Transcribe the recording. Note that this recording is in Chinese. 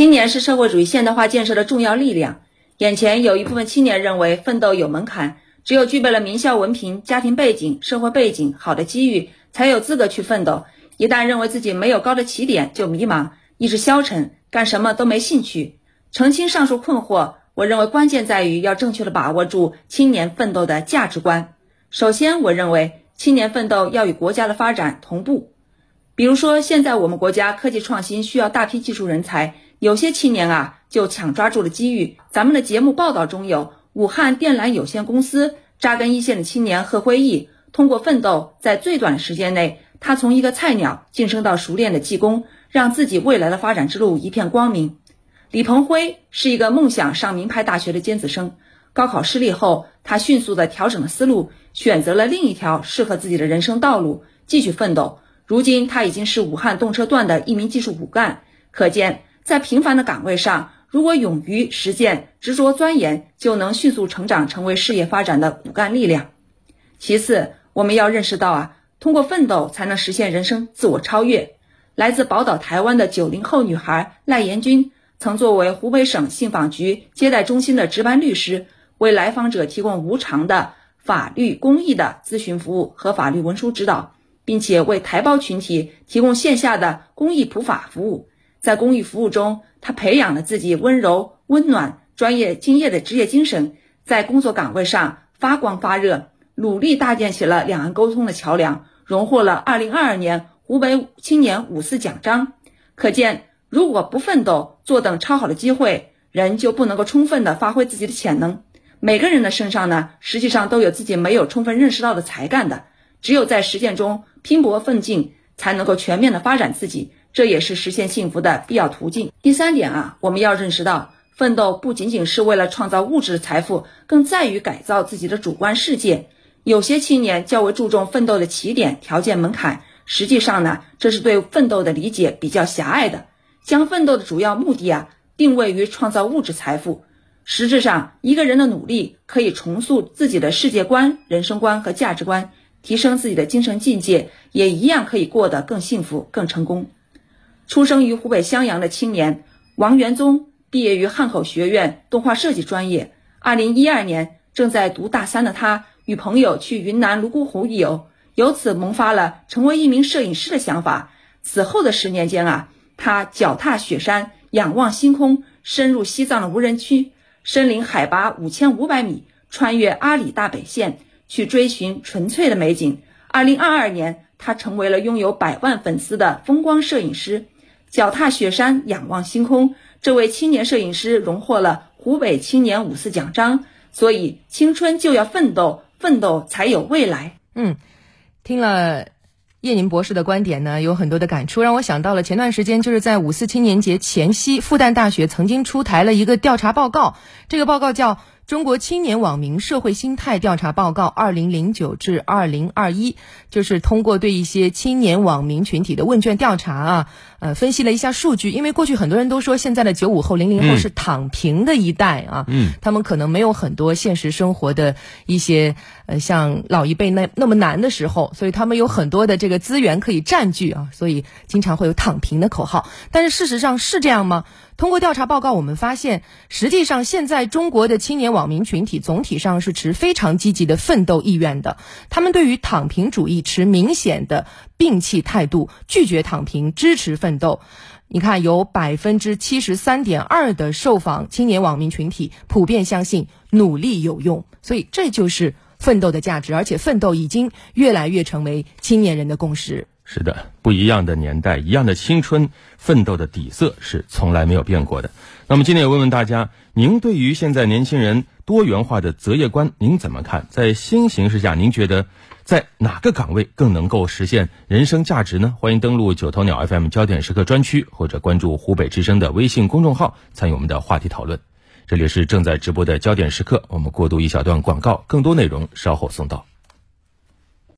青年是社会主义现代化建设的重要力量。眼前有一部分青年认为奋斗有门槛，只有具备了名校文凭、家庭背景、社会背景好的机遇，才有资格去奋斗。一旦认为自己没有高的起点，就迷茫，意志消沉，干什么都没兴趣。澄清上述困惑，我认为关键在于要正确的把握住青年奋斗的价值观。首先，我认为青年奋斗要与国家的发展同步。比如说，现在我们国家科技创新需要大批技术人才，有些青年啊就抢抓住了机遇。咱们的节目报道中有武汉电缆有限公司扎根一线的青年贺辉毅，通过奋斗，在最短的时间内，他从一个菜鸟晋升到熟练的技工，让自己未来的发展之路一片光明。李鹏辉是一个梦想上名牌大学的尖子生，高考失利后，他迅速的调整了思路，选择了另一条适合自己的人生道路，继续奋斗。如今他已经是武汉动车段的一名技术骨干，可见在平凡的岗位上，如果勇于实践、执着钻研，就能迅速成长，成为事业发展的骨干力量。其次，我们要认识到啊，通过奋斗才能实现人生自我超越。来自宝岛台湾的九零后女孩赖延军，曾作为湖北省信访局接待中心的值班律师，为来访者提供无偿的法律公益的咨询服务和法律文书指导。并且为台胞群体提供线下的公益普法服务，在公益服务中，他培养了自己温柔、温暖、专业、敬业的职业精神，在工作岗位上发光发热，努力搭建起了两岸沟通的桥梁，荣获了二零二二年湖北青年五四奖章。可见，如果不奋斗，坐等超好的机会，人就不能够充分的发挥自己的潜能。每个人的身上呢，实际上都有自己没有充分认识到的才干的。只有在实践中拼搏奋进，才能够全面的发展自己，这也是实现幸福的必要途径。第三点啊，我们要认识到，奋斗不仅仅是为了创造物质财富，更在于改造自己的主观世界。有些青年较为注重奋斗的起点条件门槛，实际上呢，这是对奋斗的理解比较狭隘的，将奋斗的主要目的啊定位于创造物质财富。实质上，一个人的努力可以重塑自己的世界观、人生观和价值观。提升自己的精神境界，也一样可以过得更幸福、更成功。出生于湖北襄阳的青年王元宗，毕业于汉口学院动画设计专业。二零一二年，正在读大三的他，与朋友去云南泸沽湖一游，由此萌发了成为一名摄影师的想法。此后的十年间啊，他脚踏雪山，仰望星空，深入西藏的无人区，深林海拔五千五百米，穿越阿里大北线。去追寻纯粹的美景。二零二二年，他成为了拥有百万粉丝的风光摄影师，脚踏雪山，仰望星空。这位青年摄影师荣获了湖北青年五四奖章。所以，青春就要奋斗，奋斗才有未来。嗯，听了叶宁博士的观点呢，有很多的感触，让我想到了前段时间就是在五四青年节前夕，复旦大学曾经出台了一个调查报告，这个报告叫。中国青年网民社会心态调查报告（二零零九至二零二一）就是通过对一些青年网民群体的问卷调查啊，呃，分析了一下数据。因为过去很多人都说现在的九五后、零零后是躺平的一代啊，嗯，他们可能没有很多现实生活的一些呃像老一辈那那么难的时候，所以他们有很多的这个资源可以占据啊，所以经常会有躺平的口号。但是事实上是这样吗？通过调查报告，我们发现，实际上现在中国的青年网民群体总体上是持非常积极的奋斗意愿的。他们对于躺平主义持明显的摒弃态度，拒绝躺平，支持奋斗。你看，有百分之七十三点二的受访青年网民群体普遍相信努力有用，所以这就是奋斗的价值，而且奋斗已经越来越成为青年人的共识。是的，不一样的年代，一样的青春，奋斗的底色是从来没有变过的。那么今天也问问大家，您对于现在年轻人多元化的择业观，您怎么看？在新形势下，您觉得在哪个岗位更能够实现人生价值呢？欢迎登录九头鸟 FM 焦点时刻专区，或者关注湖北之声的微信公众号，参与我们的话题讨论。这里是正在直播的焦点时刻，我们过渡一小段广告，更多内容稍后送到。